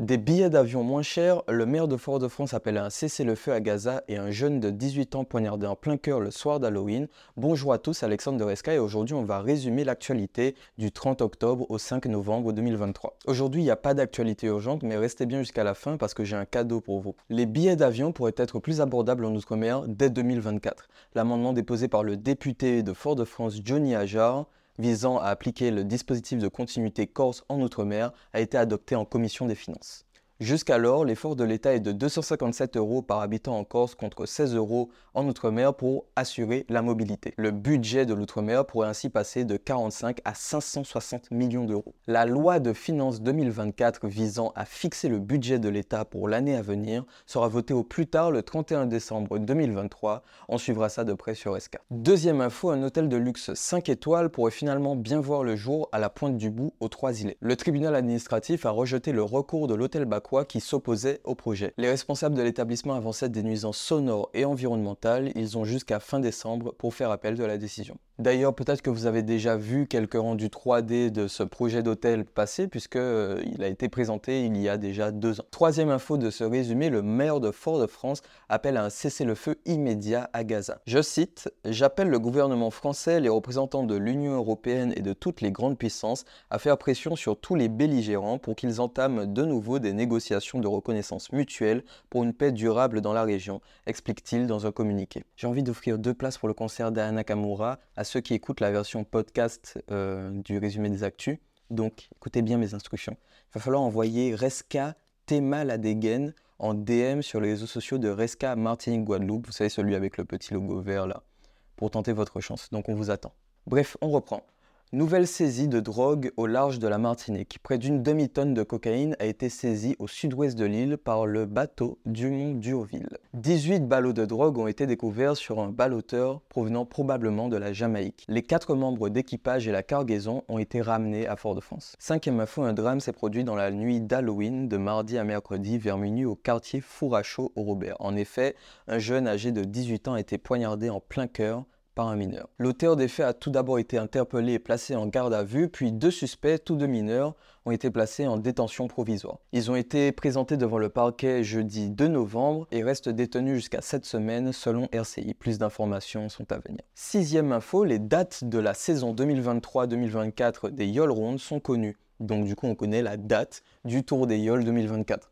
Des billets d'avion moins chers, le maire de Fort-de-France appelle à un cessez-le-feu à Gaza et un jeune de 18 ans poignardé en plein cœur le soir d'Halloween. Bonjour à tous, Alexandre de Resca et aujourd'hui on va résumer l'actualité du 30 octobre au 5 novembre 2023. Aujourd'hui il n'y a pas d'actualité urgente mais restez bien jusqu'à la fin parce que j'ai un cadeau pour vous. Les billets d'avion pourraient être plus abordables en Outre-mer dès 2024. L'amendement déposé par le député de Fort-de-France Johnny Ajar visant à appliquer le dispositif de continuité Corse en Outre-mer a été adopté en commission des finances. Jusqu'alors, l'effort de l'État est de 257 euros par habitant en Corse contre 16 euros en Outre-mer pour assurer la mobilité. Le budget de l'Outre-mer pourrait ainsi passer de 45 à 560 millions d'euros. La loi de finances 2024 visant à fixer le budget de l'État pour l'année à venir sera votée au plus tard le 31 décembre 2023. On suivra ça de près sur SK. Deuxième info, un hôtel de luxe 5 étoiles pourrait finalement bien voir le jour à la pointe du bout aux Trois-Îlets. Le tribunal administratif a rejeté le recours de l'hôtel Bac qui s'opposaient au projet. Les responsables de l'établissement avançaient des nuisances sonores et environnementales. Ils ont jusqu'à fin décembre pour faire appel de la décision. D'ailleurs, peut-être que vous avez déjà vu quelques rendus 3D de ce projet d'hôtel passé, puisque euh, a été présenté il y a déjà deux ans. Troisième info de ce résumé, le maire de Fort-de-France appelle à un cessez-le-feu immédiat à Gaza. Je cite J'appelle le gouvernement français, les représentants de l'Union européenne et de toutes les grandes puissances à faire pression sur tous les belligérants pour qu'ils entament de nouveau des négociations de reconnaissance mutuelle pour une paix durable dans la région, explique-t-il dans un communiqué. J'ai envie d'offrir deux places pour le concert d'Anna Kamura ceux qui écoutent la version podcast euh, du résumé des actus. Donc, écoutez bien mes instructions. Il va falloir envoyer Resca Tema la dégaine en DM sur les réseaux sociaux de Resca Martinique Guadeloupe. Vous savez, celui avec le petit logo vert là, pour tenter votre chance. Donc, on vous attend. Bref, on reprend. Nouvelle saisie de drogue au large de la Martinique. Près d'une demi-tonne de cocaïne a été saisie au sud-ouest de l'île par le bateau Dumont-Durville. 18 ballots de drogue ont été découverts sur un ballotteur provenant probablement de la Jamaïque. Les quatre membres d'équipage et la cargaison ont été ramenés à Fort-de-France. Cinquième info, un drame s'est produit dans la nuit d'Halloween de mardi à mercredi vers minuit au quartier Fourachot au Robert. En effet, un jeune âgé de 18 ans a été poignardé en plein cœur par un mineur. L'auteur des faits a tout d'abord été interpellé et placé en garde à vue, puis deux suspects, tous deux mineurs, ont été placés en détention provisoire. Ils ont été présentés devant le parquet jeudi 2 novembre et restent détenus jusqu'à cette semaine selon RCI. Plus d'informations sont à venir. Sixième info, les dates de la saison 2023-2024 des Yol Round sont connues. Donc du coup on connaît la date du Tour des Yol 2024.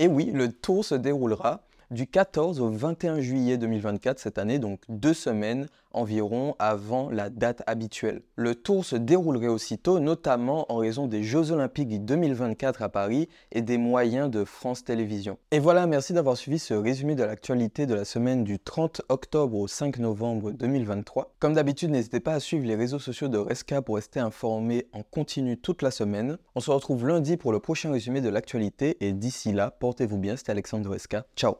Et oui, le tour se déroulera du 14 au 21 juillet 2024 cette année, donc deux semaines environ avant la date habituelle. Le tour se déroulerait aussitôt, notamment en raison des Jeux Olympiques 2024 à Paris et des moyens de France Télévisions. Et voilà, merci d'avoir suivi ce résumé de l'actualité de la semaine du 30 octobre au 5 novembre 2023. Comme d'habitude, n'hésitez pas à suivre les réseaux sociaux de Resca pour rester informé en continu toute la semaine. On se retrouve lundi pour le prochain résumé de l'actualité et d'ici là, portez-vous bien, c'était Alexandre Resca. Ciao